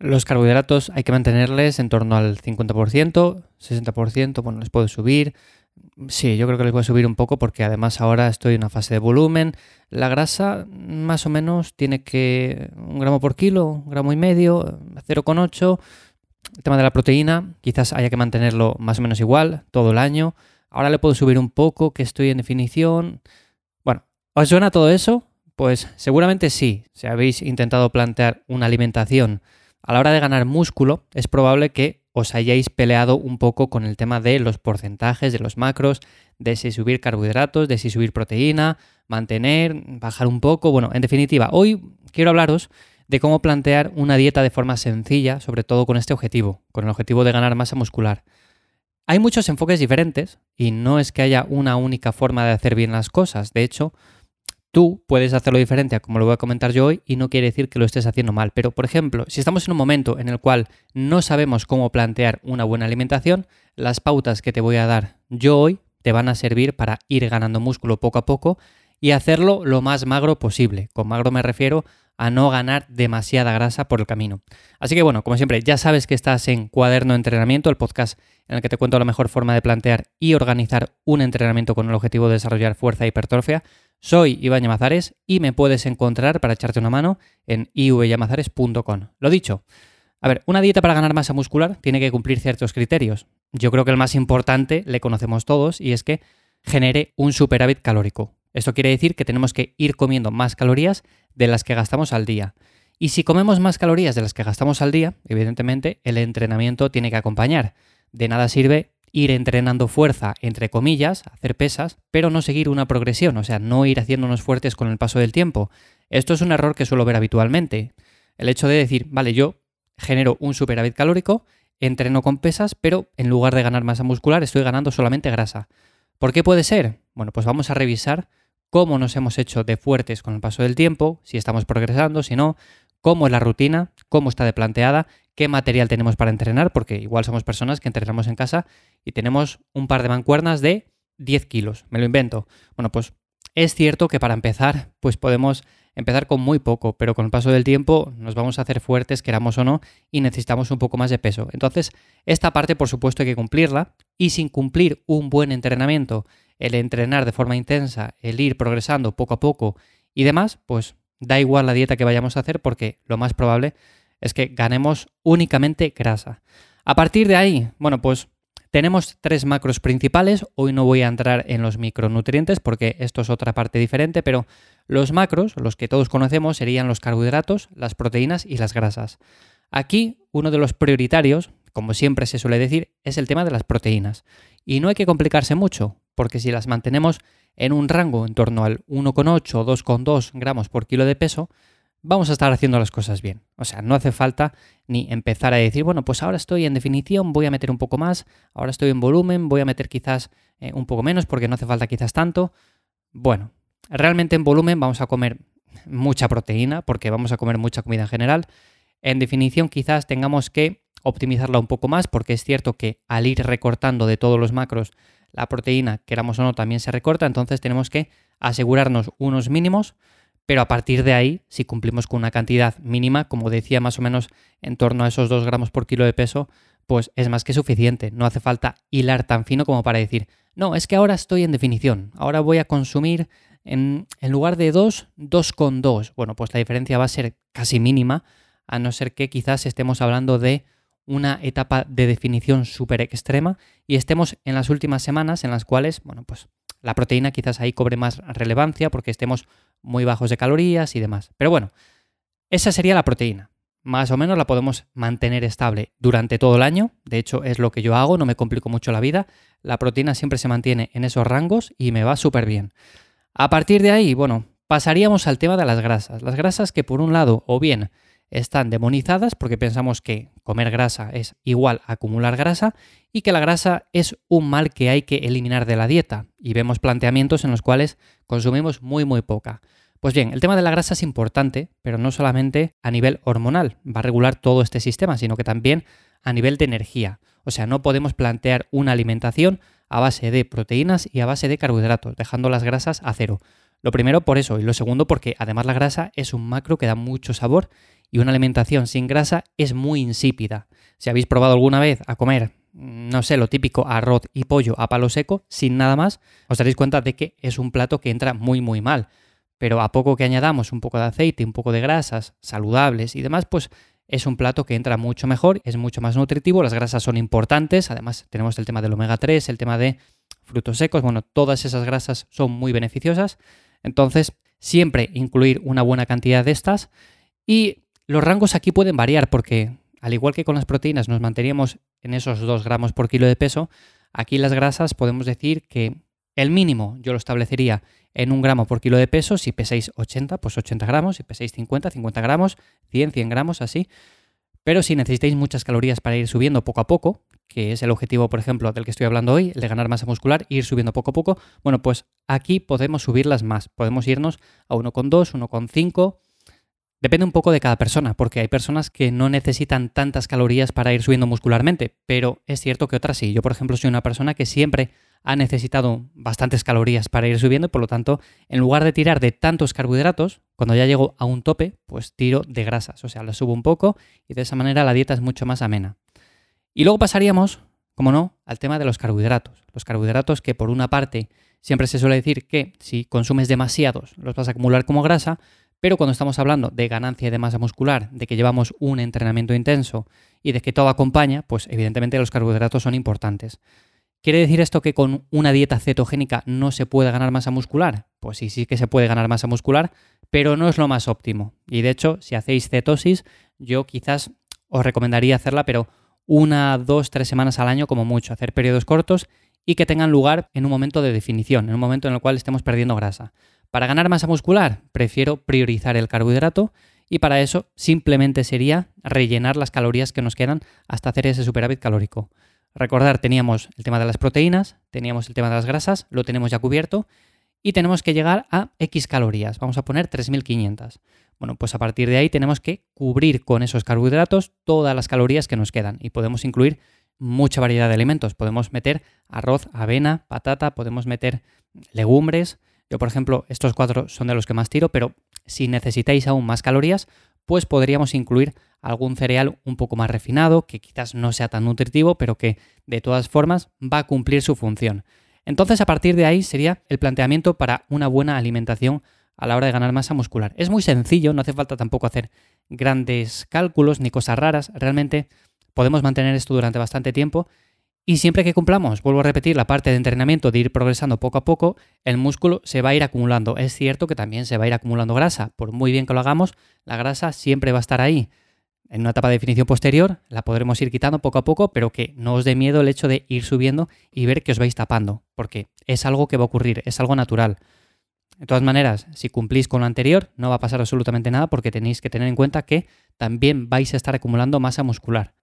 Los carbohidratos hay que mantenerles en torno al 50%, 60%, bueno, les puedo subir. Sí, yo creo que les voy a subir un poco porque además ahora estoy en una fase de volumen. La grasa más o menos tiene que un gramo por kilo, un gramo y medio, 0,8. El tema de la proteína quizás haya que mantenerlo más o menos igual todo el año. Ahora le puedo subir un poco, que estoy en definición. Bueno, ¿os suena todo eso? Pues seguramente sí. Si habéis intentado plantear una alimentación a la hora de ganar músculo, es probable que os hayáis peleado un poco con el tema de los porcentajes, de los macros, de si subir carbohidratos, de si subir proteína, mantener, bajar un poco. Bueno, en definitiva, hoy quiero hablaros de cómo plantear una dieta de forma sencilla, sobre todo con este objetivo, con el objetivo de ganar masa muscular. Hay muchos enfoques diferentes y no es que haya una única forma de hacer bien las cosas. De hecho, Tú puedes hacerlo diferente a como lo voy a comentar yo hoy y no quiere decir que lo estés haciendo mal. Pero, por ejemplo, si estamos en un momento en el cual no sabemos cómo plantear una buena alimentación, las pautas que te voy a dar yo hoy te van a servir para ir ganando músculo poco a poco y hacerlo lo más magro posible. Con magro me refiero a no ganar demasiada grasa por el camino. Así que bueno, como siempre, ya sabes que estás en Cuaderno de Entrenamiento, el podcast en el que te cuento la mejor forma de plantear y organizar un entrenamiento con el objetivo de desarrollar fuerza y hipertrofia. Soy Iván Llamazares y me puedes encontrar para echarte una mano en ivyamazares.com. Lo dicho, a ver, una dieta para ganar masa muscular tiene que cumplir ciertos criterios. Yo creo que el más importante le conocemos todos y es que genere un superávit calórico. Esto quiere decir que tenemos que ir comiendo más calorías de las que gastamos al día. Y si comemos más calorías de las que gastamos al día, evidentemente el entrenamiento tiene que acompañar. De nada sirve ir entrenando fuerza, entre comillas, hacer pesas, pero no seguir una progresión, o sea, no ir haciéndonos fuertes con el paso del tiempo. Esto es un error que suelo ver habitualmente. El hecho de decir, vale, yo genero un superávit calórico, entreno con pesas, pero en lugar de ganar masa muscular estoy ganando solamente grasa. ¿Por qué puede ser? Bueno, pues vamos a revisar cómo nos hemos hecho de fuertes con el paso del tiempo, si estamos progresando, si no, cómo es la rutina, cómo está de planteada, qué material tenemos para entrenar, porque igual somos personas que entrenamos en casa y tenemos un par de mancuernas de 10 kilos, me lo invento. Bueno, pues es cierto que para empezar, pues podemos empezar con muy poco, pero con el paso del tiempo nos vamos a hacer fuertes, queramos o no, y necesitamos un poco más de peso. Entonces, esta parte, por supuesto, hay que cumplirla, y sin cumplir un buen entrenamiento, el entrenar de forma intensa, el ir progresando poco a poco y demás, pues Da igual la dieta que vayamos a hacer porque lo más probable es que ganemos únicamente grasa. A partir de ahí, bueno, pues tenemos tres macros principales. Hoy no voy a entrar en los micronutrientes porque esto es otra parte diferente, pero los macros, los que todos conocemos, serían los carbohidratos, las proteínas y las grasas. Aquí, uno de los prioritarios, como siempre se suele decir, es el tema de las proteínas. Y no hay que complicarse mucho, porque si las mantenemos en un rango en torno al 1,8 o 2,2 gramos por kilo de peso, vamos a estar haciendo las cosas bien. O sea, no hace falta ni empezar a decir, bueno, pues ahora estoy en definición, voy a meter un poco más, ahora estoy en volumen, voy a meter quizás eh, un poco menos porque no hace falta quizás tanto. Bueno, realmente en volumen vamos a comer mucha proteína porque vamos a comer mucha comida en general. En definición quizás tengamos que optimizarla un poco más porque es cierto que al ir recortando de todos los macros la proteína, queramos o no, también se recorta, entonces tenemos que asegurarnos unos mínimos, pero a partir de ahí, si cumplimos con una cantidad mínima, como decía más o menos en torno a esos 2 gramos por kilo de peso, pues es más que suficiente. No hace falta hilar tan fino como para decir, no, es que ahora estoy en definición, ahora voy a consumir en, en lugar de 2, 2,2. Bueno, pues la diferencia va a ser casi mínima, a no ser que quizás estemos hablando de una etapa de definición súper extrema y estemos en las últimas semanas en las cuales, bueno, pues la proteína quizás ahí cobre más relevancia porque estemos muy bajos de calorías y demás. Pero bueno, esa sería la proteína. Más o menos la podemos mantener estable durante todo el año. De hecho, es lo que yo hago, no me complico mucho la vida. La proteína siempre se mantiene en esos rangos y me va súper bien. A partir de ahí, bueno, pasaríamos al tema de las grasas. Las grasas que por un lado, o bien están demonizadas porque pensamos que comer grasa es igual a acumular grasa y que la grasa es un mal que hay que eliminar de la dieta. Y vemos planteamientos en los cuales consumimos muy muy poca. Pues bien, el tema de la grasa es importante, pero no solamente a nivel hormonal, va a regular todo este sistema, sino que también a nivel de energía. O sea, no podemos plantear una alimentación a base de proteínas y a base de carbohidratos, dejando las grasas a cero. Lo primero por eso y lo segundo porque además la grasa es un macro que da mucho sabor y una alimentación sin grasa es muy insípida. Si habéis probado alguna vez a comer, no sé, lo típico, arroz y pollo a palo seco, sin nada más, os daréis cuenta de que es un plato que entra muy muy mal. Pero a poco que añadamos un poco de aceite, un poco de grasas saludables y demás, pues es un plato que entra mucho mejor, es mucho más nutritivo, las grasas son importantes, además tenemos el tema del omega 3, el tema de frutos secos, bueno, todas esas grasas son muy beneficiosas, entonces siempre incluir una buena cantidad de estas y los rangos aquí pueden variar porque al igual que con las proteínas nos manteníamos en esos 2 gramos por kilo de peso, aquí las grasas podemos decir que el mínimo yo lo establecería en un gramo por kilo de peso. Si pesáis 80, pues 80 gramos. Si pesáis 50, 50 gramos. 100, 100 gramos, así. Pero si necesitáis muchas calorías para ir subiendo poco a poco, que es el objetivo, por ejemplo, del que estoy hablando hoy, el de ganar masa muscular, ir subiendo poco a poco, bueno, pues aquí podemos subirlas más. Podemos irnos a 1,2, 1,5. Depende un poco de cada persona, porque hay personas que no necesitan tantas calorías para ir subiendo muscularmente, pero es cierto que otras sí. Yo, por ejemplo, soy una persona que siempre ha necesitado bastantes calorías para ir subiendo y por lo tanto, en lugar de tirar de tantos carbohidratos, cuando ya llego a un tope, pues tiro de grasas, o sea, lo subo un poco y de esa manera la dieta es mucho más amena. Y luego pasaríamos, como no, al tema de los carbohidratos. Los carbohidratos que por una parte siempre se suele decir que si consumes demasiados los vas a acumular como grasa, pero cuando estamos hablando de ganancia de masa muscular, de que llevamos un entrenamiento intenso y de que todo acompaña, pues evidentemente los carbohidratos son importantes. ¿Quiere decir esto que con una dieta cetogénica no se puede ganar masa muscular? Pues sí, sí que se puede ganar masa muscular, pero no es lo más óptimo. Y de hecho, si hacéis cetosis, yo quizás os recomendaría hacerla, pero una, dos, tres semanas al año como mucho, hacer periodos cortos y que tengan lugar en un momento de definición, en un momento en el cual estemos perdiendo grasa. Para ganar masa muscular, prefiero priorizar el carbohidrato y para eso simplemente sería rellenar las calorías que nos quedan hasta hacer ese superávit calórico. Recordar, teníamos el tema de las proteínas, teníamos el tema de las grasas, lo tenemos ya cubierto y tenemos que llegar a X calorías. Vamos a poner 3500. Bueno, pues a partir de ahí tenemos que cubrir con esos carbohidratos todas las calorías que nos quedan y podemos incluir mucha variedad de alimentos. Podemos meter arroz, avena, patata, podemos meter legumbres. Yo, por ejemplo, estos cuatro son de los que más tiro, pero si necesitáis aún más calorías, pues podríamos incluir algún cereal un poco más refinado, que quizás no sea tan nutritivo, pero que de todas formas va a cumplir su función. Entonces, a partir de ahí sería el planteamiento para una buena alimentación a la hora de ganar masa muscular. Es muy sencillo, no hace falta tampoco hacer grandes cálculos ni cosas raras, realmente podemos mantener esto durante bastante tiempo y siempre que cumplamos, vuelvo a repetir, la parte de entrenamiento de ir progresando poco a poco, el músculo se va a ir acumulando. Es cierto que también se va a ir acumulando grasa. Por muy bien que lo hagamos, la grasa siempre va a estar ahí. En una etapa de definición posterior la podremos ir quitando poco a poco, pero que no os dé miedo el hecho de ir subiendo y ver que os vais tapando, porque es algo que va a ocurrir, es algo natural. De todas maneras, si cumplís con lo anterior, no va a pasar absolutamente nada porque tenéis que tener en cuenta que también vais a estar acumulando masa muscular.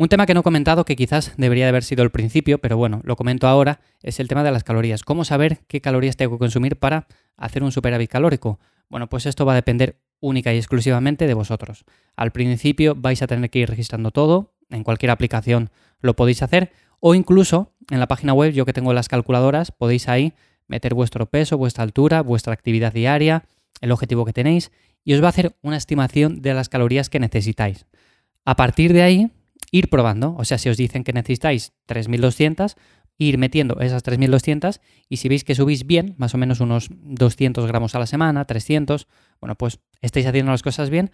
Un tema que no he comentado, que quizás debería de haber sido el principio, pero bueno, lo comento ahora, es el tema de las calorías. ¿Cómo saber qué calorías tengo que consumir para hacer un superávit calórico? Bueno, pues esto va a depender única y exclusivamente de vosotros. Al principio vais a tener que ir registrando todo, en cualquier aplicación lo podéis hacer, o incluso en la página web, yo que tengo las calculadoras, podéis ahí meter vuestro peso, vuestra altura, vuestra actividad diaria, el objetivo que tenéis, y os va a hacer una estimación de las calorías que necesitáis. A partir de ahí, ir probando. O sea, si os dicen que necesitáis 3200, ir metiendo esas 3200 y si veis que subís bien, más o menos unos 200 gramos a la semana, 300, bueno, pues estáis haciendo las cosas bien.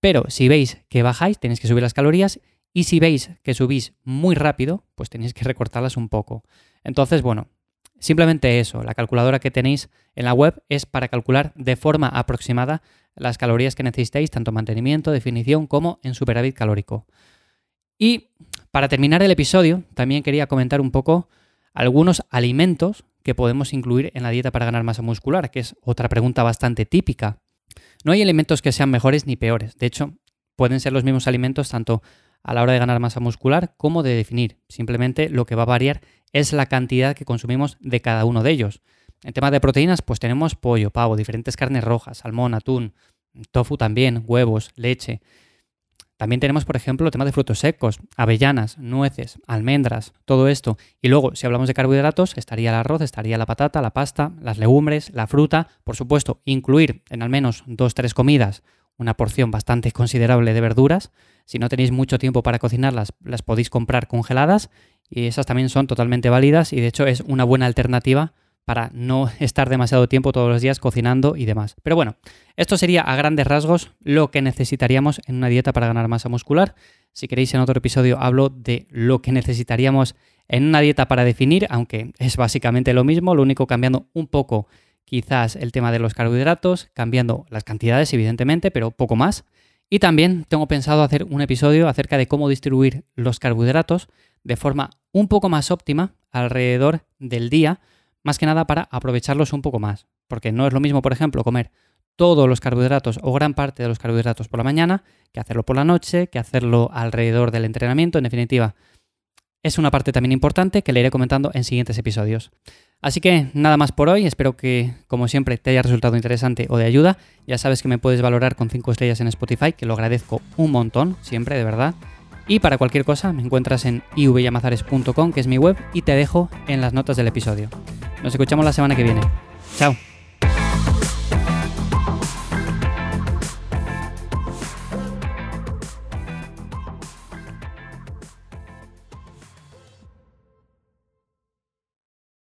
Pero si veis que bajáis, tenéis que subir las calorías y si veis que subís muy rápido, pues tenéis que recortarlas un poco. Entonces, bueno, simplemente eso, la calculadora que tenéis en la web es para calcular de forma aproximada las calorías que necesitáis, tanto en mantenimiento, definición como en superávit calórico. Y para terminar el episodio, también quería comentar un poco algunos alimentos que podemos incluir en la dieta para ganar masa muscular, que es otra pregunta bastante típica. No hay alimentos que sean mejores ni peores. De hecho, pueden ser los mismos alimentos tanto a la hora de ganar masa muscular como de definir. Simplemente lo que va a variar es la cantidad que consumimos de cada uno de ellos. En tema de proteínas, pues tenemos pollo, pavo, diferentes carnes rojas, salmón, atún, tofu también, huevos, leche. También tenemos, por ejemplo, el tema de frutos secos, avellanas, nueces, almendras, todo esto. Y luego, si hablamos de carbohidratos, estaría el arroz, estaría la patata, la pasta, las legumbres, la fruta. Por supuesto, incluir en al menos dos, tres comidas una porción bastante considerable de verduras. Si no tenéis mucho tiempo para cocinarlas, las podéis comprar congeladas y esas también son totalmente válidas y de hecho es una buena alternativa para no estar demasiado tiempo todos los días cocinando y demás. Pero bueno, esto sería a grandes rasgos lo que necesitaríamos en una dieta para ganar masa muscular. Si queréis en otro episodio hablo de lo que necesitaríamos en una dieta para definir, aunque es básicamente lo mismo, lo único cambiando un poco quizás el tema de los carbohidratos, cambiando las cantidades evidentemente, pero poco más. Y también tengo pensado hacer un episodio acerca de cómo distribuir los carbohidratos de forma un poco más óptima alrededor del día, más que nada para aprovecharlos un poco más. Porque no es lo mismo, por ejemplo, comer todos los carbohidratos o gran parte de los carbohidratos por la mañana que hacerlo por la noche, que hacerlo alrededor del entrenamiento. En definitiva, es una parte también importante que le iré comentando en siguientes episodios. Así que nada más por hoy, espero que como siempre te haya resultado interesante o de ayuda. Ya sabes que me puedes valorar con 5 estrellas en Spotify, que lo agradezco un montón, siempre, de verdad. Y para cualquier cosa me encuentras en ivyamazares.com, que es mi web, y te dejo en las notas del episodio. Nos escuchamos la semana que viene. Chao.